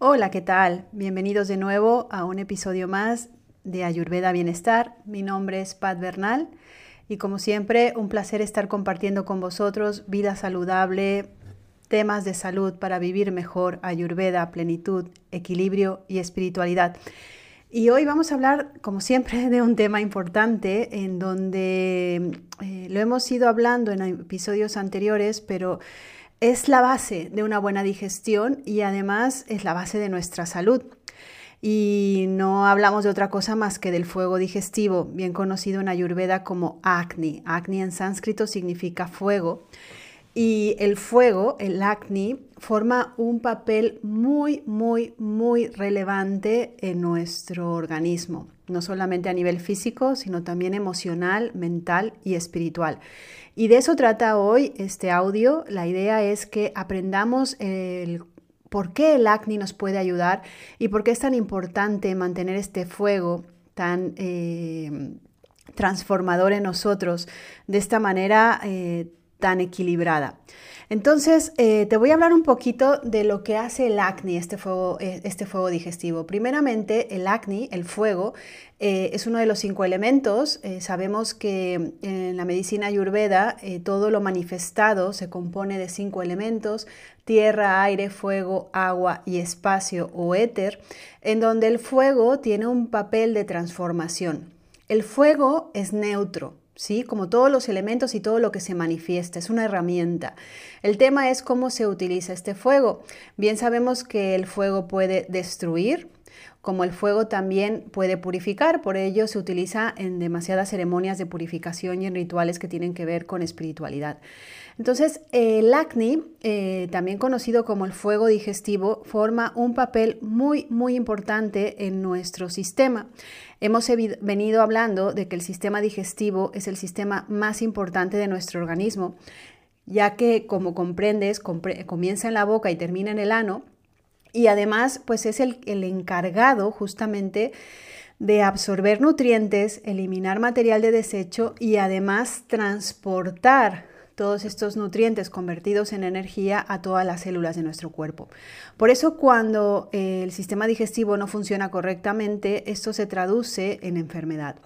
Hola, ¿qué tal? Bienvenidos de nuevo a un episodio más de Ayurveda Bienestar. Mi nombre es Pat Bernal y como siempre un placer estar compartiendo con vosotros vida saludable, temas de salud para vivir mejor, Ayurveda, plenitud, equilibrio y espiritualidad. Y hoy vamos a hablar, como siempre, de un tema importante en donde eh, lo hemos ido hablando en episodios anteriores, pero es la base de una buena digestión y además es la base de nuestra salud. Y no hablamos de otra cosa más que del fuego digestivo, bien conocido en Ayurveda como Agni. Agni en sánscrito significa fuego. Y el fuego, el Agni, forma un papel muy, muy, muy relevante en nuestro organismo, no solamente a nivel físico, sino también emocional, mental y espiritual. Y de eso trata hoy este audio. La idea es que aprendamos el por qué el acné nos puede ayudar y por qué es tan importante mantener este fuego tan eh, transformador en nosotros de esta manera eh, tan equilibrada. Entonces, eh, te voy a hablar un poquito de lo que hace el acné, este fuego, eh, este fuego digestivo. Primeramente, el acné, el fuego, eh, es uno de los cinco elementos. sabemos que en la medicina ayurveda todo lo manifestado se compone de cinco elementos, tierra, aire, fuego, agua y espacio o éter, en donde el fuego tiene un papel de transformación. El fuego es neutro, ¿sí? Como todos los elementos y todo lo que se manifiesta, es una herramienta. El tema es cómo se utiliza este fuego. Bien sabemos que el fuego puede destruir, como el fuego también puede purificar, por ello se utiliza en demasiadas ceremonias de purificación y en rituales que tienen que ver con espiritualidad. Entonces, el acné, eh, también conocido como el fuego digestivo, forma un papel muy, muy importante en nuestro sistema. Hemos venido hablando de que el sistema digestivo es el sistema más importante de nuestro organismo, ya que, como comprendes, comienza en la boca y termina en el ano, y además, pues es el, el encargado justamente de absorber nutrientes, eliminar material de desecho y además transportar todos estos nutrientes convertidos en energía a todas las células de nuestro cuerpo. Por eso cuando eh, el sistema digestivo no funciona correctamente, esto se traduce en enfermedad.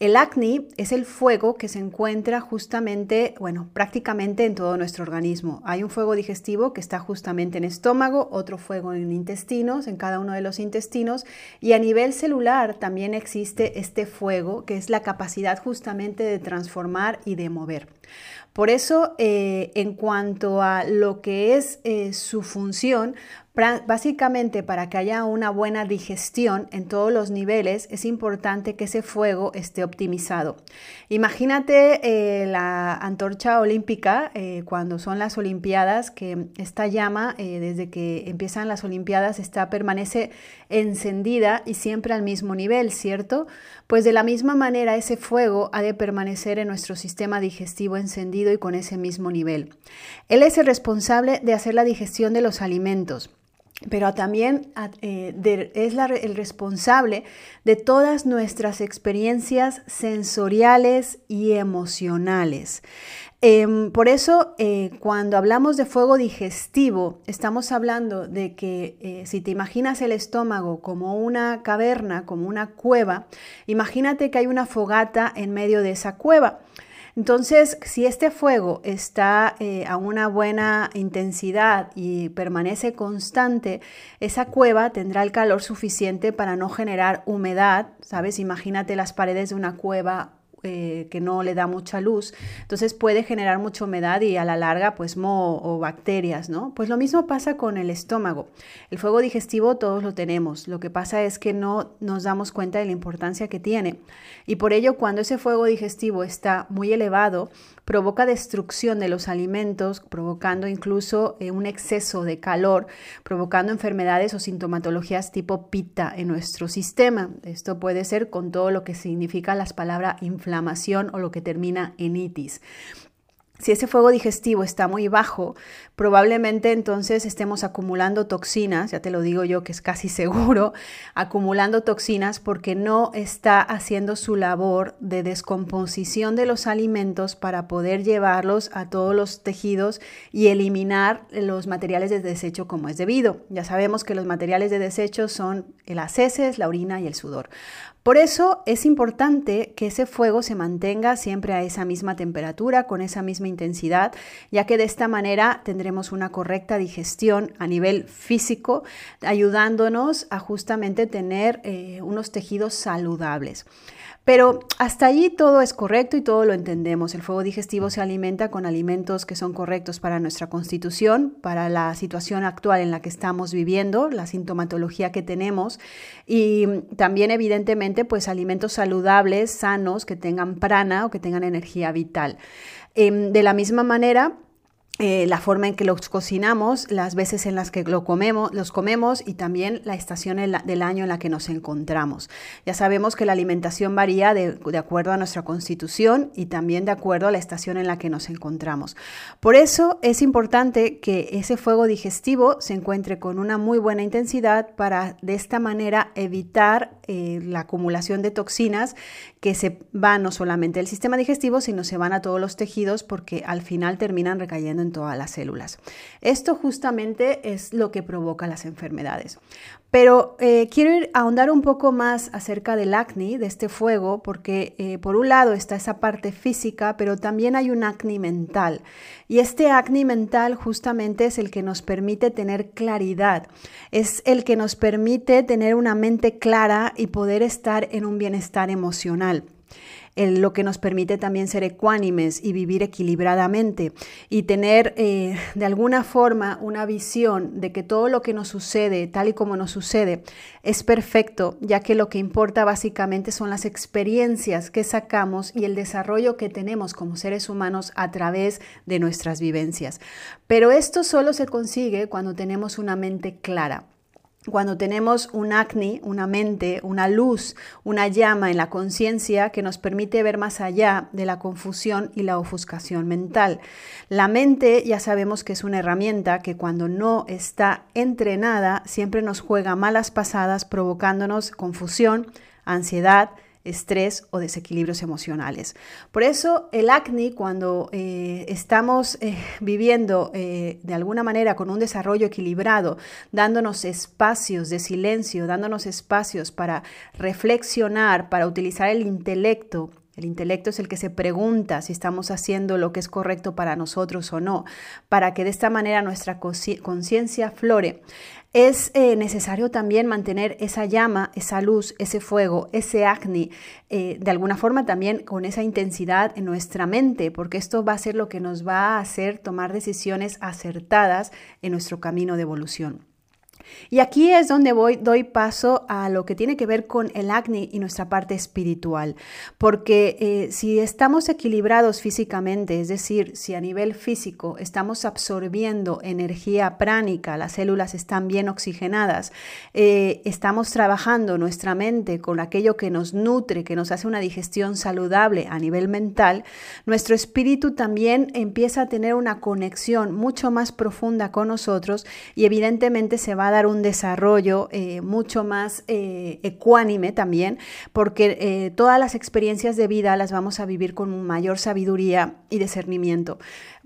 El acné es el fuego que se encuentra justamente, bueno, prácticamente en todo nuestro organismo. Hay un fuego digestivo que está justamente en estómago, otro fuego en intestinos, en cada uno de los intestinos, y a nivel celular también existe este fuego que es la capacidad justamente de transformar y de mover. Por eso, eh, en cuanto a lo que es eh, su función, Básicamente, para que haya una buena digestión en todos los niveles, es importante que ese fuego esté optimizado. Imagínate eh, la antorcha olímpica eh, cuando son las Olimpiadas, que esta llama, eh, desde que empiezan las Olimpiadas, está, permanece encendida y siempre al mismo nivel, ¿cierto? Pues de la misma manera, ese fuego ha de permanecer en nuestro sistema digestivo encendido y con ese mismo nivel. Él es el responsable de hacer la digestión de los alimentos pero también eh, es el responsable de todas nuestras experiencias sensoriales y emocionales. Em, por eso, eh, cuando hablamos de fuego digestivo, estamos hablando de que eh, si te imaginas el estómago como una caverna, como una cueva, imagínate que hay una fogata en medio de esa cueva. Entonces, si este fuego está eh, a una buena intensidad y permanece constante, esa cueva tendrá el calor suficiente para no generar humedad, ¿sabes? Imagínate las paredes de una cueva eh, que no le da mucha luz, entonces puede generar mucha humedad y a la larga pues moho o bacterias, ¿no? Pues lo mismo pasa con el estómago. El fuego digestivo todos lo tenemos, lo que pasa es que no nos damos cuenta de la importancia que tiene y por ello cuando ese fuego digestivo está muy elevado, provoca destrucción de los alimentos, provocando incluso eh, un exceso de calor, provocando enfermedades o sintomatologías tipo pita en nuestro sistema. Esto puede ser con todo lo que significa las palabras inflamación o lo que termina en itis. Si ese fuego digestivo está muy bajo, probablemente entonces estemos acumulando toxinas, ya te lo digo yo que es casi seguro, acumulando toxinas porque no está haciendo su labor de descomposición de los alimentos para poder llevarlos a todos los tejidos y eliminar los materiales de desecho como es debido. Ya sabemos que los materiales de desecho son las heces, la orina y el sudor. Por eso es importante que ese fuego se mantenga siempre a esa misma temperatura, con esa misma intensidad, ya que de esta manera tendremos una correcta digestión a nivel físico, ayudándonos a justamente tener eh, unos tejidos saludables. Pero hasta allí todo es correcto y todo lo entendemos. El fuego digestivo se alimenta con alimentos que son correctos para nuestra constitución, para la situación actual en la que estamos viviendo, la sintomatología que tenemos y también evidentemente pues alimentos saludables, sanos, que tengan prana o que tengan energía vital. Em, de la misma manera, eh, la forma en que los cocinamos, las veces en las que lo comemos, los comemos y también la estación del año en la que nos encontramos. Ya sabemos que la alimentación varía de, de, acuerdo a nuestra constitución y también de acuerdo a la estación en la que nos encontramos. Por eso es importante que ese fuego digestivo se encuentre con una muy buena intensidad para de esta manera evitar eh, la acumulación de toxinas que se van no solamente del sistema digestivo, sino se van a todos los tejidos porque al final terminan recayendo en todas las células. Esto justamente es lo que provoca las enfermedades. Pero eh, quiero ir ahondar un poco más acerca del acné, de este fuego, porque eh, por un lado está esa parte física, pero también hay un acné mental. Y este acné mental justamente es el que nos permite tener claridad, es el que nos permite tener una mente clara y poder estar en un bienestar emocional lo que nos permite también ser ecuánimes y vivir equilibradamente y tener eh, de alguna forma una visión de que todo lo que nos sucede, tal y como nos sucede, es perfecto, ya que lo que importa básicamente son las experiencias que sacamos y el desarrollo que tenemos como seres humanos a través de nuestras vivencias. Pero esto solo se consigue cuando tenemos una mente clara cuando tenemos un acné, una mente, una luz, una llama en la conciencia que nos permite ver más allá de la confusión y la ofuscación mental. La mente ya sabemos que es una herramienta que cuando no está entrenada siempre nos juega malas pasadas provocándonos confusión, ansiedad, estrés o desequilibrios emocionales. Por eso el acné, cuando eh, estamos eh, viviendo eh, de alguna manera con un desarrollo equilibrado, dándonos espacios de silencio, dándonos espacios para reflexionar, para utilizar el intelecto, el intelecto es el que se pregunta si estamos haciendo lo que es correcto para nosotros o no, para que de esta manera nuestra conciencia flore. Es eh, necesario también mantener esa llama, esa luz, ese fuego, ese acné, eh, de alguna forma también con esa intensidad en nuestra mente, porque esto va a ser lo que nos va a hacer tomar decisiones acertadas en nuestro camino de evolución. Y aquí es donde voy, doy paso a lo que tiene que ver con el acné y nuestra parte espiritual, porque eh, si estamos equilibrados físicamente, es decir, si a nivel físico estamos absorbiendo energía pránica, las células están bien oxigenadas, eh, estamos trabajando nuestra mente con aquello que nos nutre, que nos hace una digestión saludable a nivel mental, nuestro espíritu también empieza a tener una conexión mucho más profunda con nosotros y evidentemente se va a un desarrollo eh, mucho más eh, ecuánime también, porque eh, todas las experiencias de vida las vamos a vivir con mayor sabiduría y discernimiento,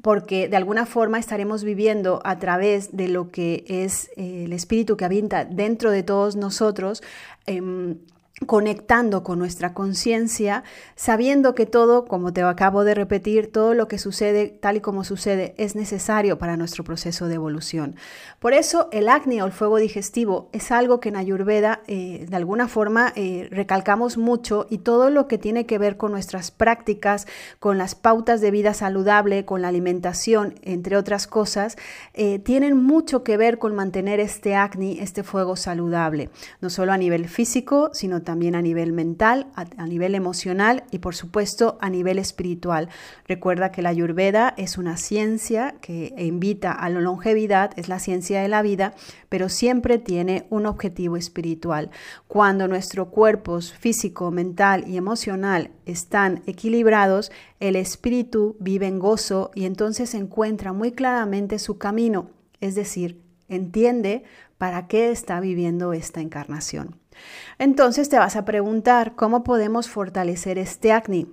porque de alguna forma estaremos viviendo a través de lo que es el espíritu que habita dentro de todos nosotros em, conectando con nuestra conciencia, sabiendo que todo, como te acabo de repetir, todo lo que sucede tal y como sucede es necesario para nuestro proceso de evolución. Por eso el acné o el fuego digestivo es algo que en Ayurveda eh, de alguna forma eh, recalcamos mucho y todo lo que tiene que ver con nuestras prácticas, con las pautas de vida saludable, con la alimentación, entre otras cosas, eh, tienen mucho que ver con mantener este acné, este fuego saludable, no solo a nivel físico, sino también también a nivel mental, a, nivel emocional y por supuesto a nivel espiritual. Recuerda que la ayurveda es una ciencia que invita a la longevidad, es la ciencia de la vida, pero siempre tiene un objetivo espiritual. Cuando nuestro cuerpo físico, mental y emocional están equilibrados, el espíritu vive en gozo y entonces encuentra muy claramente su camino, es decir, entiende para qué está viviendo esta encarnación. Entonces te vas a preguntar, ¿cómo podemos fortalecer este acné?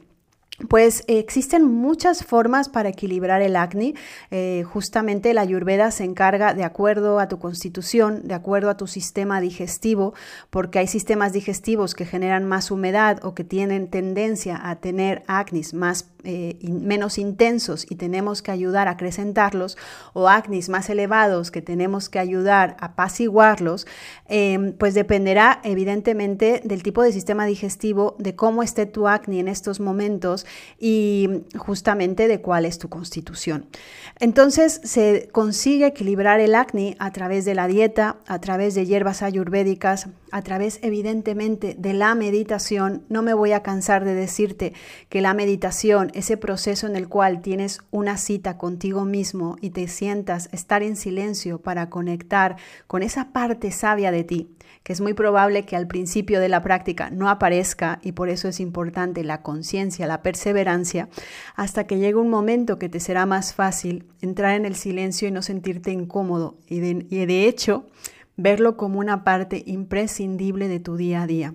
Pues existen muchas formas para equilibrar el acné. Eh, justamente la ayurveda se encarga de acuerdo a tu constitución, de acuerdo a tu sistema digestivo, porque hay sistemas digestivos que generan más humedad o que tienen tendencia a tener acné más eh, menos intensos y tenemos que ayudar a acrecentarlos, o acnis más elevados que tenemos que ayudar a apaciguarlos, em, pues dependerá evidentemente del tipo de sistema digestivo, de cómo esté tu acné en estos momentos y justamente de cuál es tu constitución. Entonces se consigue equilibrar el acné a través de la dieta, a través de hierbas ayurvédicas, a través evidentemente de la meditación. No me voy a cansar de decirte que la meditación, ese proceso en el cual tienes una cita contigo mismo y te sientas estar en silencio para conectar con esa parte sabia de ti, que es muy probable que al principio de la práctica no aparezca y por eso es importante la conciencia, la perseverancia, hasta que llegue un momento que te será más fácil entrar en el silencio y no sentirte incómodo y de, de hecho verlo como una parte imprescindible de tu día a día.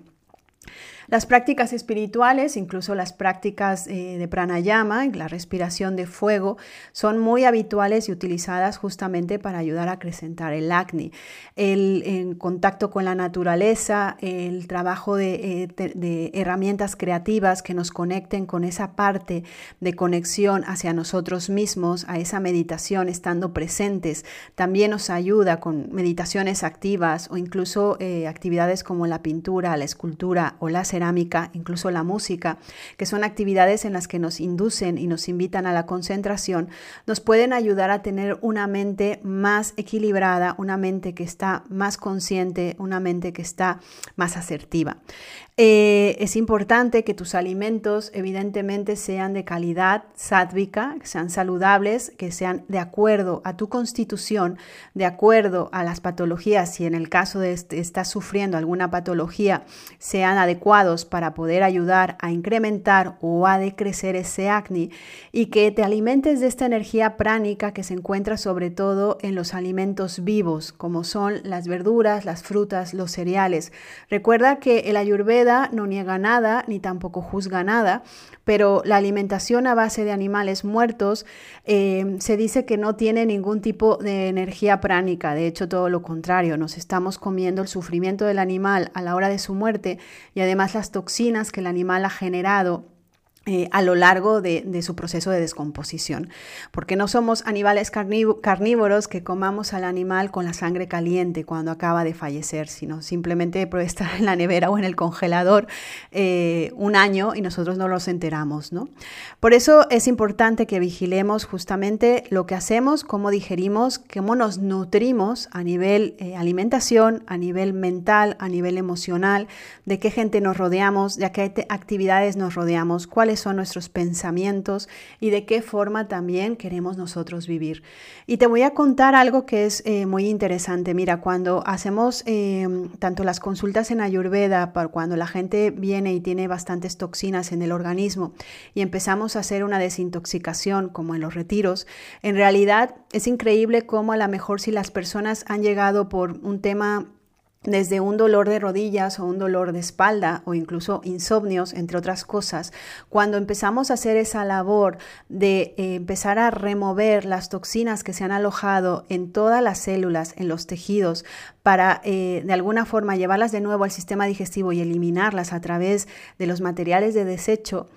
Las prácticas espirituales, incluso las prácticas eh, de pranayama, la respiración de fuego, son muy habituales y utilizadas justamente para ayudar a acrecentar el acné. El contacto con la naturaleza, el trabajo de, eh, de herramientas creativas que nos conecten con esa parte de conexión hacia nosotros mismos, a esa meditación estando presentes, también nos ayuda con meditaciones activas o incluso eh, actividades como la pintura, la escultura o las cerámica, incluso la música, que son actividades en las que nos inducen y nos invitan a la concentración, nos pueden ayudar a tener una mente más equilibrada, una mente que está más consciente, una mente que está más asertiva. Eh, es importante que tus alimentos evidentemente sean de calidad sádvica, que sean saludables, que sean de acuerdo a tu constitución, de acuerdo a las patologías, si en el caso de este, estás sufriendo alguna patología, sean adecuados para poder ayudar a incrementar o a decrecer ese acné y que te alimentes de esta energía pránica que se encuentra sobre todo en los alimentos vivos, como son las verduras, las frutas, los cereales. Recuerda que el ayurveda no niega nada ni tampoco juzga nada, pero la alimentación a base de animales muertos eh, se dice que no tiene ningún tipo de energía pránica, de hecho todo lo contrario, nos estamos comiendo el sufrimiento del animal a la hora de su muerte y además las toxinas que el animal ha generado eh, a lo largo de, su proceso de descomposición, porque no somos animales carnívoros que comamos al animal con la sangre caliente cuando acaba de fallecer, sino simplemente puede estar en la nevera o en el congelador eh, un año y nosotros no nos enteramos. ¿no? Por eso es importante que vigilemos justamente lo que hacemos, cómo digerimos, cómo nos nutrimos a nivel eh, alimentación, a nivel mental, a nivel emocional, de qué gente nos rodeamos, de qué actividades nos rodeamos, cuáles son nuestros pensamientos y de qué forma también queremos nosotros vivir. Y te voy a contar algo que es eh, muy interesante. Mira, cuando hacemos em, tanto las consultas en Ayurveda, cuando la gente viene y tiene bastantes toxinas en el organismo y empezamos a hacer una desintoxicación como en los retiros, en realidad es increíble cómo a lo mejor si las personas han llegado por un tema desde un dolor de rodillas o un dolor de espalda o incluso insomnios, entre otras cosas, cuando empezamos a hacer esa labor de eh, empezar a remover las toxinas que se han alojado en todas las células, en los tejidos, para eh, de alguna forma llevarlas de nuevo al sistema digestivo y eliminarlas a través de los materiales de desecho,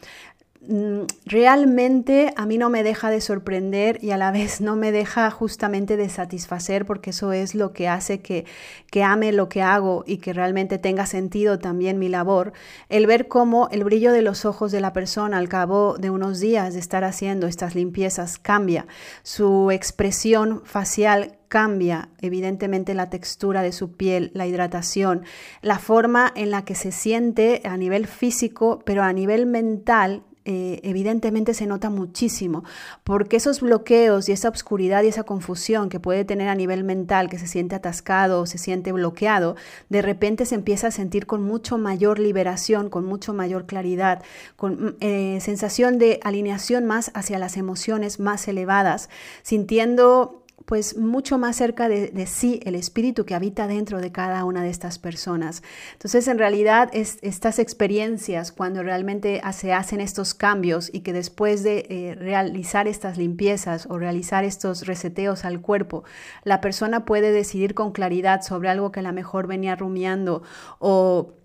realmente a mí no me deja de sorprender y a la vez no me deja justamente de satisfacer porque eso es lo que hace que, que ame lo que hago y que realmente tenga sentido también mi labor, el ver cómo el brillo de los ojos de la persona al cabo de unos días de estar haciendo estas limpiezas cambia, su expresión facial cambia evidentemente la textura de su piel, la hidratación, la forma en la que se siente a nivel físico, pero a nivel mental eh, evidentemente se nota muchísimo, porque esos bloqueos y esa oscuridad y esa confusión que puede tener a nivel mental, que se siente atascado o se siente bloqueado, de repente se empieza a sentir con mucho mayor liberación, con mucho mayor claridad, con mm, eh, sensación de alineación más hacia las emociones más elevadas, sintiendo pues mucho más cerca de, sí el espíritu que habita dentro de cada una de estas personas. Entonces, en realidad, estas experiencias, cuando realmente se hacen estos cambios y que después de eh, realizar estas limpiezas o realizar estos reseteos al cuerpo, la persona puede decidir con claridad sobre algo que a lo mejor venía rumiando o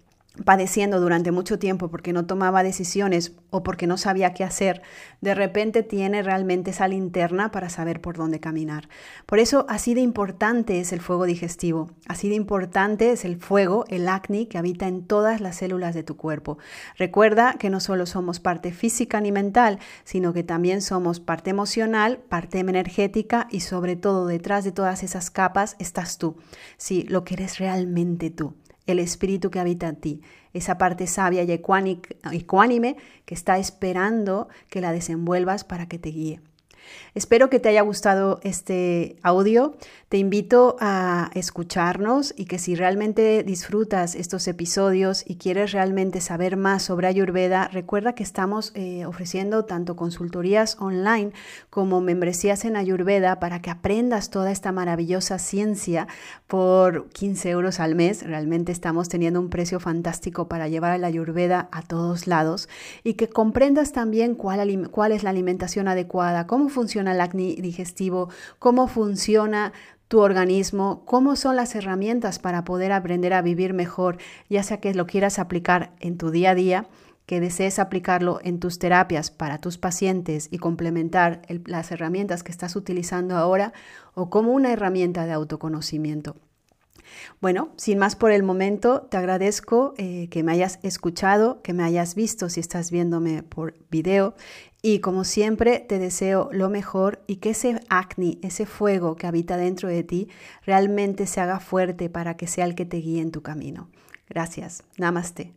padeciendo durante mucho tiempo porque no tomaba decisiones o porque no sabía qué hacer, de repente tiene realmente esa linterna para saber por dónde caminar. Por eso así de importante es el fuego digestivo, así de importante es el fuego, el acné que habita en todas las células de tu cuerpo. Recuerda que no solo somos parte física ni mental, sino que también somos parte emocional, parte energética y sobre todo detrás de todas esas capas estás tú, sí, lo que eres realmente tú el espíritu que habita en ti, esa parte sabia y ecuánime que está esperando que la desenvuelvas para que te guíe. Espero que te haya gustado este audio. Te invito a escucharnos y que si realmente disfrutas estos episodios y quieres realmente saber más sobre Ayurveda, recuerda que estamos eh, ofreciendo tanto consultorías online como membresías en Ayurveda para que aprendas toda esta maravillosa ciencia por 15 euros al mes. Realmente estamos teniendo un precio fantástico para llevar la Ayurveda a todos lados y que comprendas también cuál, cuál es la alimentación adecuada, cómo funciona el acné digestivo, cómo funciona tu organismo, cómo son las herramientas para poder aprender a vivir mejor, ya sea que lo quieras aplicar en tu día a día, que desees aplicarlo en tus terapias para tus pacientes y complementar las herramientas que estás utilizando ahora o como una herramienta de autoconocimiento. Bueno, sin más por el momento, te agradezco eh, que me hayas escuchado, que me hayas visto si estás viéndome por video y como siempre te deseo lo mejor y que ese acné, ese fuego que habita dentro de ti, realmente se haga fuerte para que sea el que te guíe en tu camino. Gracias. Namaste.